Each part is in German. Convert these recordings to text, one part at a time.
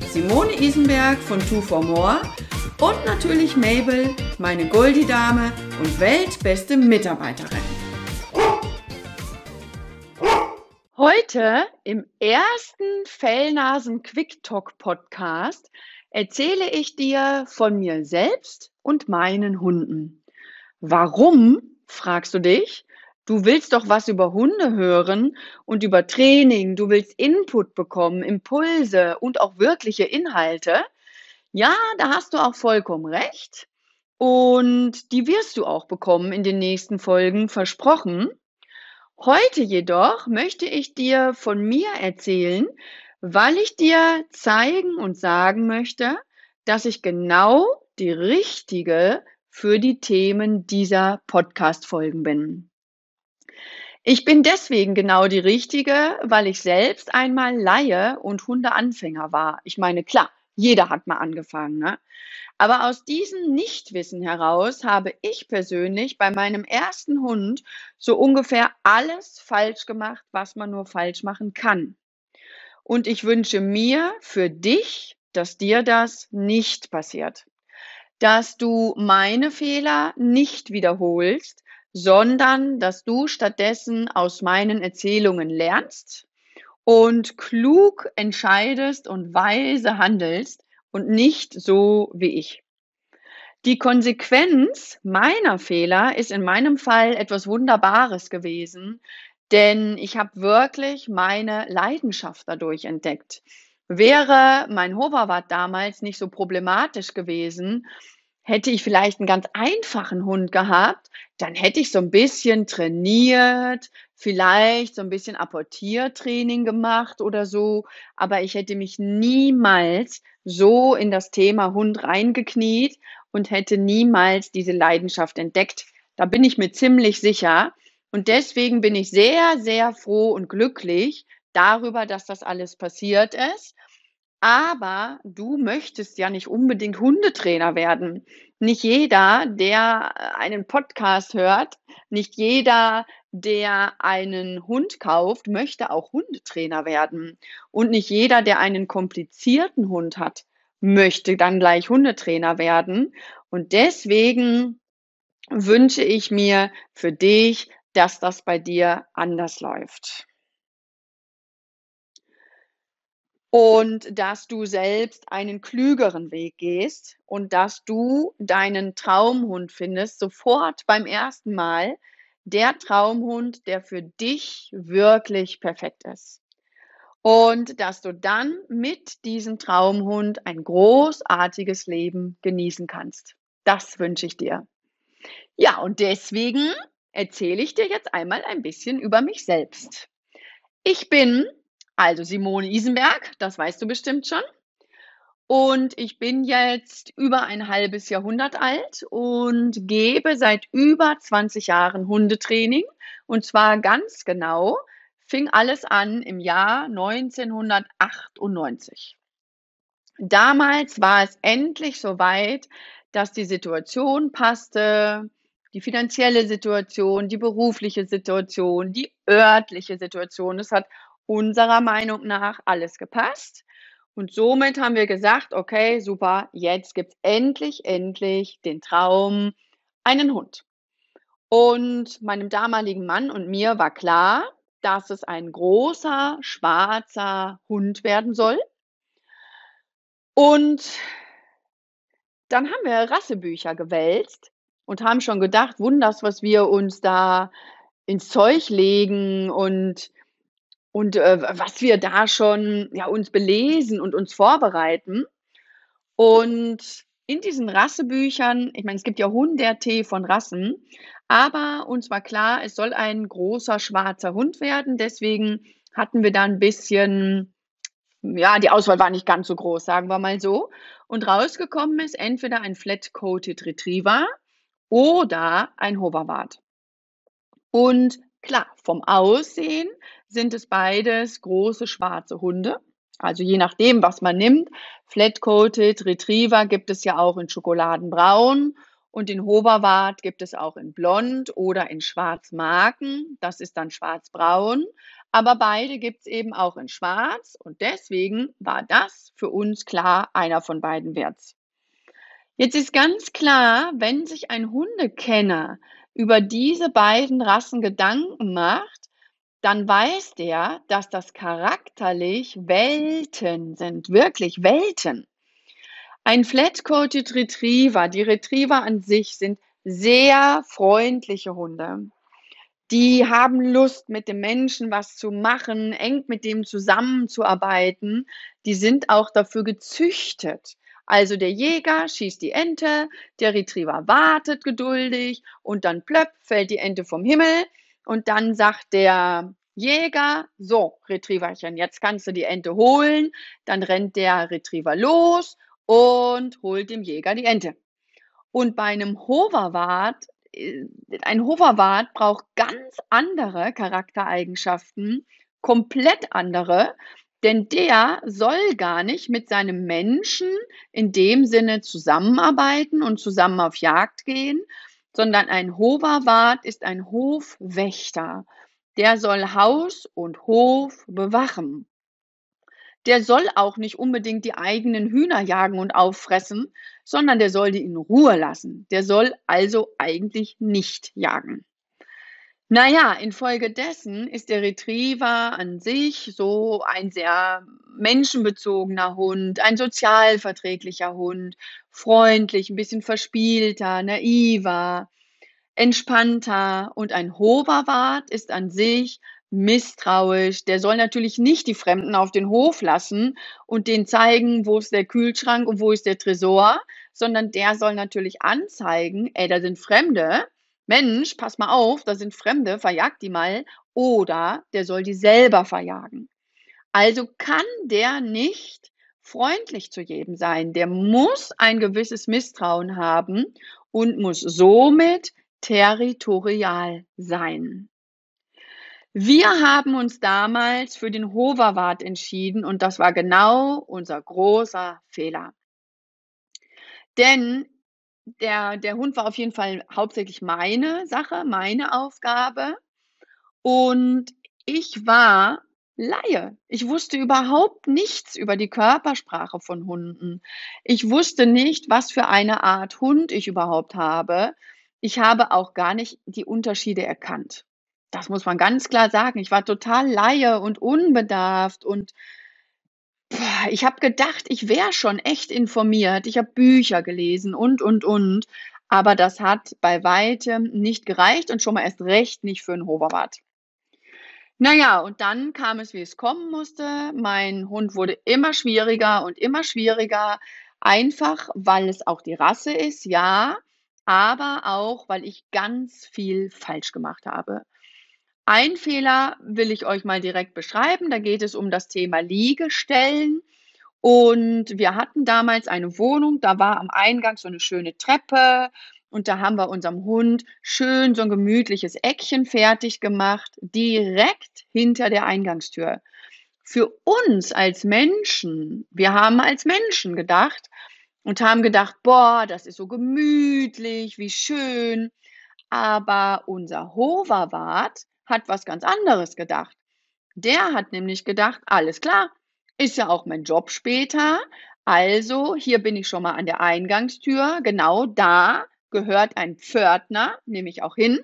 Simone Isenberg von Two for More und natürlich Mabel, meine Goldie-Dame und weltbeste Mitarbeiterin. Heute im ersten Fellnasen Quick Talk Podcast erzähle ich dir von mir selbst und meinen Hunden. Warum, fragst du dich? Du willst doch was über Hunde hören und über Training. Du willst Input bekommen, Impulse und auch wirkliche Inhalte. Ja, da hast du auch vollkommen recht. Und die wirst du auch bekommen in den nächsten Folgen, versprochen. Heute jedoch möchte ich dir von mir erzählen, weil ich dir zeigen und sagen möchte, dass ich genau die richtige für die Themen dieser Podcast-Folgen bin. Ich bin deswegen genau die Richtige, weil ich selbst einmal Laie und Hundeanfänger war. Ich meine, klar, jeder hat mal angefangen, ne? Aber aus diesem Nichtwissen heraus habe ich persönlich bei meinem ersten Hund so ungefähr alles falsch gemacht, was man nur falsch machen kann. Und ich wünsche mir für dich, dass dir das nicht passiert. Dass du meine Fehler nicht wiederholst, sondern dass du stattdessen aus meinen Erzählungen lernst und klug entscheidest und weise handelst und nicht so wie ich. Die Konsequenz meiner Fehler ist in meinem Fall etwas Wunderbares gewesen, denn ich habe wirklich meine Leidenschaft dadurch entdeckt. Wäre mein Hoverwart damals nicht so problematisch gewesen, hätte ich vielleicht einen ganz einfachen Hund gehabt, dann hätte ich so ein bisschen trainiert, vielleicht so ein bisschen Apportiertraining gemacht oder so, aber ich hätte mich niemals so in das Thema Hund reingekniet und hätte niemals diese Leidenschaft entdeckt. Da bin ich mir ziemlich sicher. Und deswegen bin ich sehr, sehr froh und glücklich darüber, dass das alles passiert ist. Aber du möchtest ja nicht unbedingt Hundetrainer werden. Nicht jeder, der äh, einen Podcast hört, nicht jeder, der einen Hund kauft, möchte auch Hundetrainer werden. Und nicht jeder, der einen komplizierten Hund hat, möchte dann gleich Hundetrainer werden. Und deswegen wünsche ich mir für dich, dass das bei dir anders läuft. Und dass du selbst einen klügeren Weg gehst und dass du deinen Traumhund findest, sofort beim ersten Mal, der Traumhund, der für dich wirklich perfekt ist. Und dass du dann mit diesem Traumhund ein großartiges Leben genießen kannst. Das wünsche ich dir. Ja, und deswegen erzähle ich dir jetzt einmal ein bisschen über mich selbst. Ich bin also Simone Isenberg, das weißt du bestimmt schon. Und ich bin jetzt über ein halbes Jahrhundert alt und gebe seit über 20 Jahren Hundetraining. Und zwar ganz genau, fing alles an im Jahr 1998. Damals war es endlich soweit, dass die Situation passte, die finanzielle Situation, die berufliche Situation, die örtliche Situation. Es hat unserer Meinung nach alles gepasst. Und somit haben wir gesagt, okay, super, jetzt gibt es endlich, endlich den Traum, einen Hund. Und meinem damaligen Mann und mir war klar, dass es ein großer, schwarzer Hund werden soll. Und dann haben wir Rassebücher gewälzt und haben schon gedacht, wunders, was wir uns da ins Zeug legen und und äh, was wir da schon ja, uns belesen und uns vorbereiten. Und in diesen Rassebüchern, ich meine, es gibt ja hunderte von Rassen, aber uns war klar, es soll ein großer schwarzer Hund werden. Deswegen hatten wir da ein bisschen ja, die Auswahl war nicht ganz so groß, sagen wir mal so. Und rausgekommen ist entweder ein Flat-Coated Retriever oder ein Hoverwart. Und klar, vom Aussehen sind es beides große schwarze Hunde. Also je nachdem, was man nimmt. Flat-Coated Retriever gibt es ja auch in Schokoladenbraun und den Hoverwart gibt es auch in Blond oder in Schwarz-Marken. Das ist dann schwarz-braun. Aber beide gibt es eben auch in Schwarz und deswegen war das für uns klar einer von beiden Werts. Jetzt ist ganz klar, wenn sich ein Hundekenner über diese beiden Rassen Gedanken macht, dann weiß der, dass das charakterlich Welten sind, wirklich Welten. Ein Flat-Coated Retriever, die Retriever an sich sind sehr freundliche Hunde. Die haben Lust, mit dem Menschen was zu machen, eng mit dem zusammenzuarbeiten. Die sind auch dafür gezüchtet. Also der Jäger schießt die Ente, der Retriever wartet geduldig und dann plöpp fällt die Ente vom Himmel und dann sagt der Jäger, so Retrieverchen, jetzt kannst du die Ente holen. Dann rennt der Retriever los und holt dem Jäger die Ente. Und bei einem Hoverwart, äh, ein Hoverwart braucht ganz andere Charaktereigenschaften, komplett andere, denn der soll gar nicht mit seinem Menschen in dem Sinne zusammenarbeiten und zusammen auf Jagd gehen, sondern ein Hoverwart ist ein Hofwächter. Der soll Haus und Hof bewachen. Der soll auch nicht unbedingt die eigenen Hühner jagen und auffressen, sondern der soll die in Ruhe lassen. Der soll also eigentlich nicht jagen. Naja, infolgedessen ist der Retriever an sich so ein sehr menschenbezogener Hund, ein sozialverträglicher Hund, freundlich, ein bisschen verspielter, naiver, entspannter und ein Hoverwart ist an sich misstrauisch. Der soll natürlich nicht die Fremden auf den Hof lassen und denen zeigen, wo ist der Kühlschrank und wo ist der Tresor, sondern der soll natürlich anzeigen, ey, da sind Fremde, Mensch, pass mal auf, da sind Fremde, verjag die mal. Oder der soll die selber verjagen. Also kann der nicht freundlich zu jedem sein. Der muss ein gewisses Misstrauen haben und muss somit territorial sein. Wir haben uns damals für den Hoverwart entschieden und das war genau unser großer Fehler. Denn der, der Hund war auf jeden Fall hauptsächlich meine Sache, meine Aufgabe. Und ich war Laie. Ich wusste überhaupt nichts über die Körpersprache von Hunden. Ich wusste nicht, was für eine Art Hund ich überhaupt habe. Ich habe auch gar nicht die Unterschiede erkannt. Das muss man ganz klar sagen. Ich war total Laie und unbedarft und ich habe gedacht, ich wäre schon echt informiert. Ich habe Bücher gelesen und, und, und. Aber das hat bei weitem nicht gereicht und schon mal erst recht nicht für einen Hoverwart. Naja, und dann kam es, wie es kommen musste. Mein Hund wurde immer schwieriger und immer schwieriger. Einfach, weil es auch die Rasse ist, ja, aber auch, weil ich ganz viel falsch gemacht habe. Ein Fehler will ich euch mal direkt beschreiben. Da geht es um das Thema Liegestellen. Und wir hatten damals eine Wohnung, da war am Eingang so eine schöne Treppe und da haben wir unserem Hund schön so ein gemütliches Eckchen fertig gemacht, direkt hinter der Eingangstür. Für uns als Menschen, wir haben als Menschen gedacht und haben gedacht, boah, das ist so gemütlich, wie schön. Aber unser Hoverwart hat was ganz anderes gedacht. Der hat nämlich gedacht, alles klar, ist ja auch mein Job später. Also hier bin ich schon mal an der Eingangstür. Genau da gehört ein Pförtner, nehme ich auch hin.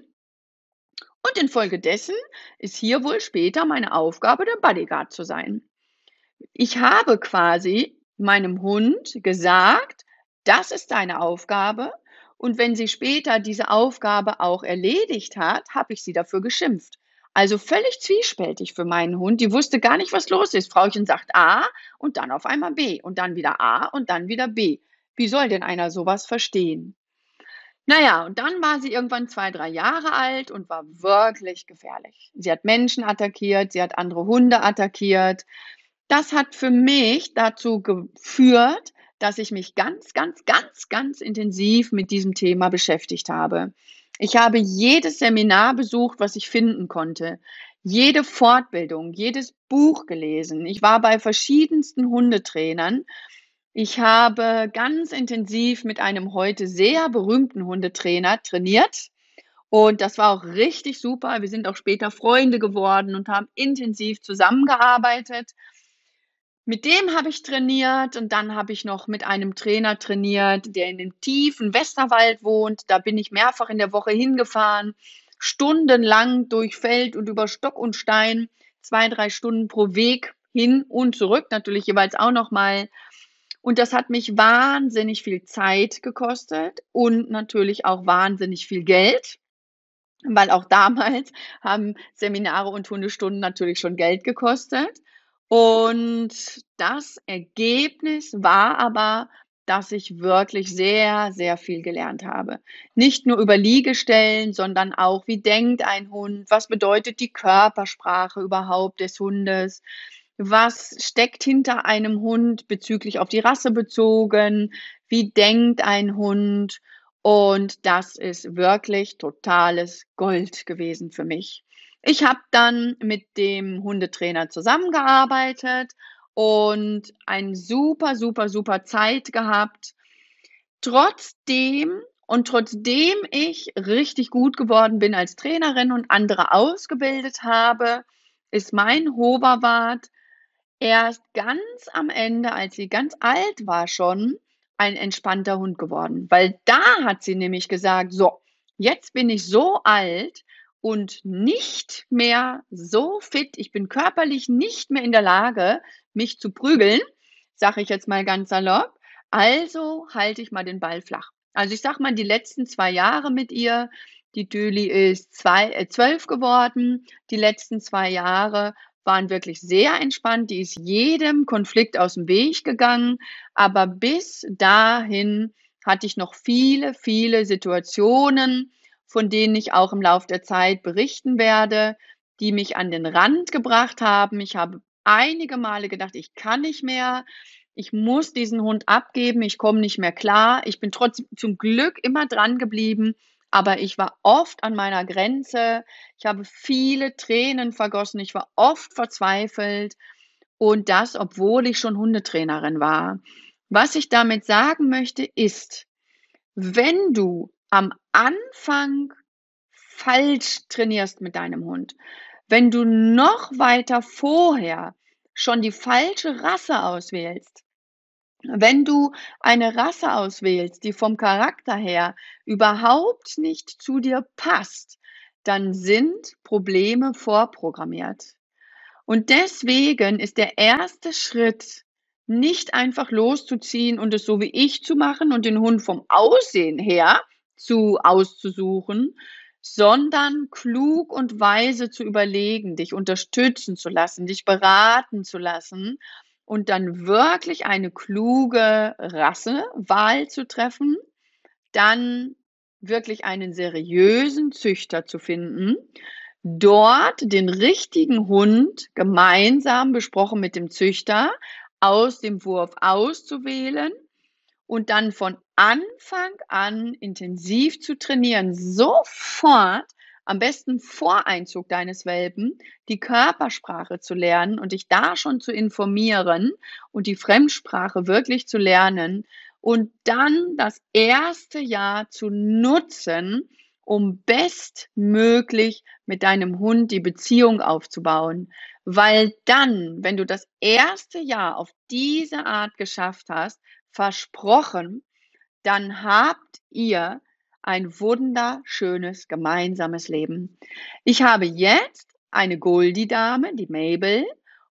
Und infolgedessen ist hier wohl später meine Aufgabe, der Bodyguard zu sein. Ich habe quasi meinem Hund gesagt, das ist deine Aufgabe und wenn sie später diese Aufgabe auch erledigt hat, habe ich sie dafür geschimpft. Also völlig zwiespältig für meinen Hund. Die wusste gar nicht, was los ist. Frauchen sagt A und dann auf einmal B und dann wieder A und dann wieder B. Wie soll denn einer sowas verstehen? Naja, und dann war sie irgendwann zwei, drei Jahre alt und war wirklich gefährlich. Sie hat Menschen attackiert, sie hat andere Hunde attackiert. Das hat für mich dazu geführt, dass ich mich ganz, ganz, ganz, ganz intensiv mit diesem Thema beschäftigt habe. Ich habe jedes Seminar besucht, was ich finden konnte, jede Fortbildung, jedes Buch gelesen. Ich war bei verschiedensten Hundetrainern. Ich habe ganz intensiv mit einem heute sehr berühmten Hundetrainer trainiert. Und das war auch richtig super. Wir sind auch später Freunde geworden und haben intensiv zusammengearbeitet. Mit dem habe ich trainiert und dann habe ich noch mit einem Trainer trainiert, der in dem tiefen Westerwald wohnt. Da bin ich mehrfach in der Woche hingefahren, stundenlang durch Feld und über Stock und Stein, zwei, drei Stunden pro Weg hin und zurück, natürlich jeweils auch nochmal. Und das hat mich wahnsinnig viel Zeit gekostet und natürlich auch wahnsinnig viel Geld, weil auch damals haben Seminare und Hundestunden natürlich schon Geld gekostet. Und das Ergebnis war aber, dass ich wirklich sehr, sehr viel gelernt habe. Nicht nur über Liegestellen, sondern auch, wie denkt ein Hund? Was bedeutet die Körpersprache überhaupt des Hundes? Was steckt hinter einem Hund bezüglich auf die Rasse bezogen? Wie denkt ein Hund? Und das ist wirklich totales Gold gewesen für mich. Ich habe dann mit dem Hundetrainer zusammengearbeitet und ein super, super, super Zeit gehabt. Trotzdem und trotzdem ich richtig gut geworden bin als Trainerin und andere ausgebildet habe, ist mein Hoverwart erst ganz am Ende, als sie ganz alt war schon, ein entspannter Hund geworden. Weil da hat sie nämlich gesagt, so, jetzt bin ich so alt, und nicht mehr so fit. Ich bin körperlich nicht mehr in der Lage, mich zu prügeln, sage ich jetzt mal ganz salopp. Also halte ich mal den Ball flach. Also ich sag mal, die letzten zwei Jahre mit ihr, die Döli ist zwei, äh, zwölf geworden. Die letzten zwei Jahre waren wirklich sehr entspannt. Die ist jedem Konflikt aus dem Weg gegangen. Aber bis dahin hatte ich noch viele, viele Situationen, von denen ich auch im Laufe der Zeit berichten werde, die mich an den Rand gebracht haben. Ich habe einige Male gedacht, ich kann nicht mehr. Ich muss diesen Hund abgeben. Ich komme nicht mehr klar. Ich bin trotzdem zum Glück immer dran geblieben. Aber ich war oft an meiner Grenze. Ich habe viele Tränen vergossen. Ich war oft verzweifelt. Und das, obwohl ich schon Hundetrainerin war. Was ich damit sagen möchte, ist, wenn du am Anfang falsch trainierst mit deinem Hund, wenn du noch weiter vorher schon die falsche Rasse auswählst, wenn du eine Rasse auswählst, die vom Charakter her überhaupt nicht zu dir passt, dann sind Probleme vorprogrammiert. Und deswegen ist der erste Schritt, nicht einfach loszuziehen und es so wie ich zu machen und den Hund vom Aussehen her zu auszusuchen, sondern klug und weise zu überlegen, dich unterstützen zu lassen, dich beraten zu lassen und dann wirklich eine kluge Rassewahl zu treffen, dann wirklich einen seriösen Züchter zu finden, dort den richtigen Hund gemeinsam besprochen mit dem Züchter aus dem Wurf auszuwählen und dann von Anfang an intensiv zu trainieren, sofort, am besten vor Einzug deines Welpen, die Körpersprache zu lernen und dich da schon zu informieren und die Fremdsprache wirklich zu lernen und dann das erste Jahr zu nutzen, um bestmöglich mit deinem Hund die Beziehung aufzubauen. Weil dann, wenn du das erste Jahr auf diese Art geschafft hast, versprochen, dann habt ihr ein wunderschönes gemeinsames Leben. Ich habe jetzt eine Goldie-Dame, die Mabel,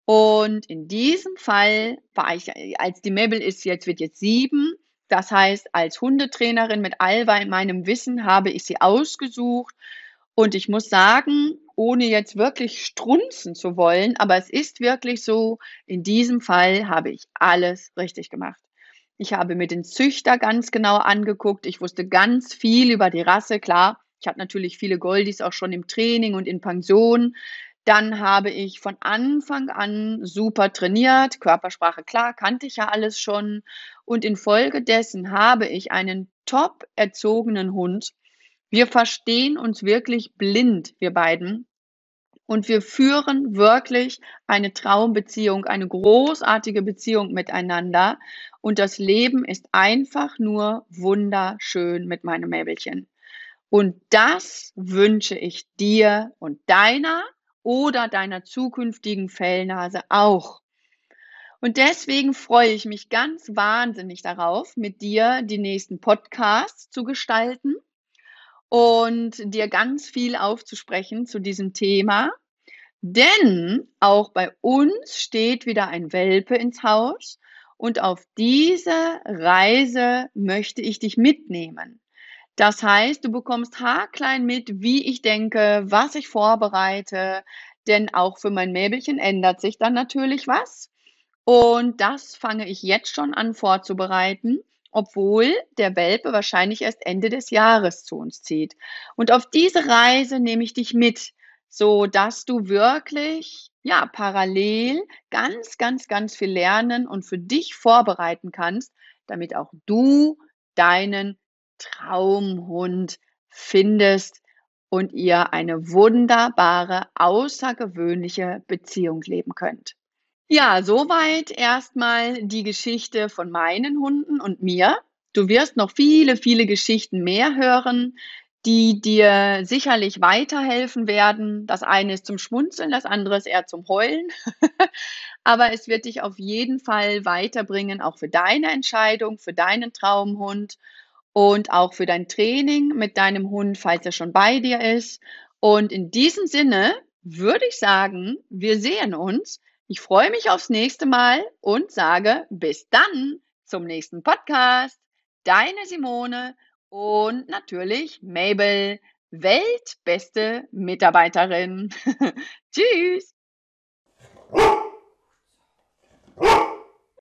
und in diesem Fall war ich, als die Mabel ist jetzt, wird jetzt sieben. Das heißt, als Hundetrainerin mit all meinem Wissen habe ich sie ausgesucht. Und ich muss sagen, ohne jetzt wirklich strunzen zu wollen, aber es ist wirklich so, in diesem Fall habe ich alles richtig gemacht. Ich habe mir den Züchter ganz genau angeguckt. Ich wusste ganz viel über die Rasse. Klar, ich hatte natürlich viele Goldies auch schon im Training und in Pension. Dann habe ich von Anfang an super trainiert. Körpersprache, klar, kannte ich ja alles schon. Und infolgedessen habe ich einen top erzogenen Hund. Wir verstehen uns wirklich blind, wir beiden. Und wir führen wirklich eine Traumbeziehung, eine großartige Beziehung miteinander. Und das Leben ist einfach nur wunderschön mit meinem Mäbelchen. Und das wünsche ich dir und deiner oder deiner zukünftigen Fellnase auch. Und deswegen freue ich mich ganz wahnsinnig darauf, mit dir die nächsten Podcasts zu gestalten und dir ganz viel aufzusprechen zu diesem Thema. Denn auch bei uns steht wieder ein Welpe ins Haus und auf diese Reise möchte ich dich mitnehmen. Das heißt, du bekommst haarklein mit, wie ich denke, was ich vorbereite, denn auch für mein Mäbelchen ändert sich dann natürlich was. Und das fange ich jetzt schon an vorzubereiten obwohl der Welpe wahrscheinlich erst Ende des Jahres zu uns zieht. Und auf diese Reise nehme ich dich mit, so dass du wirklich ja parallel ganz ganz ganz viel lernen und für dich vorbereiten kannst, damit auch du deinen Traumhund findest und ihr eine wunderbare, außergewöhnliche Beziehung leben könnt. Ja, soweit erstmal die Geschichte von meinen Hunden und mir. Du wirst noch viele, viele Geschichten mehr hören, die dir sicherlich weiterhelfen werden. Das eine ist zum Schmunzeln, das andere ist eher zum Heulen. Aber es wird dich auf jeden Fall weiterbringen, auch für deine Entscheidung, für deinen Traumhund und auch für dein Training mit deinem Hund, falls er schon bei dir ist. Und in diesem Sinne würde ich sagen, wir sehen uns ich freue mich aufs nächste Mal und sage bis dann zum nächsten Podcast. Deine Simone und natürlich Mabel, weltbeste Mitarbeiterin. Tschüss!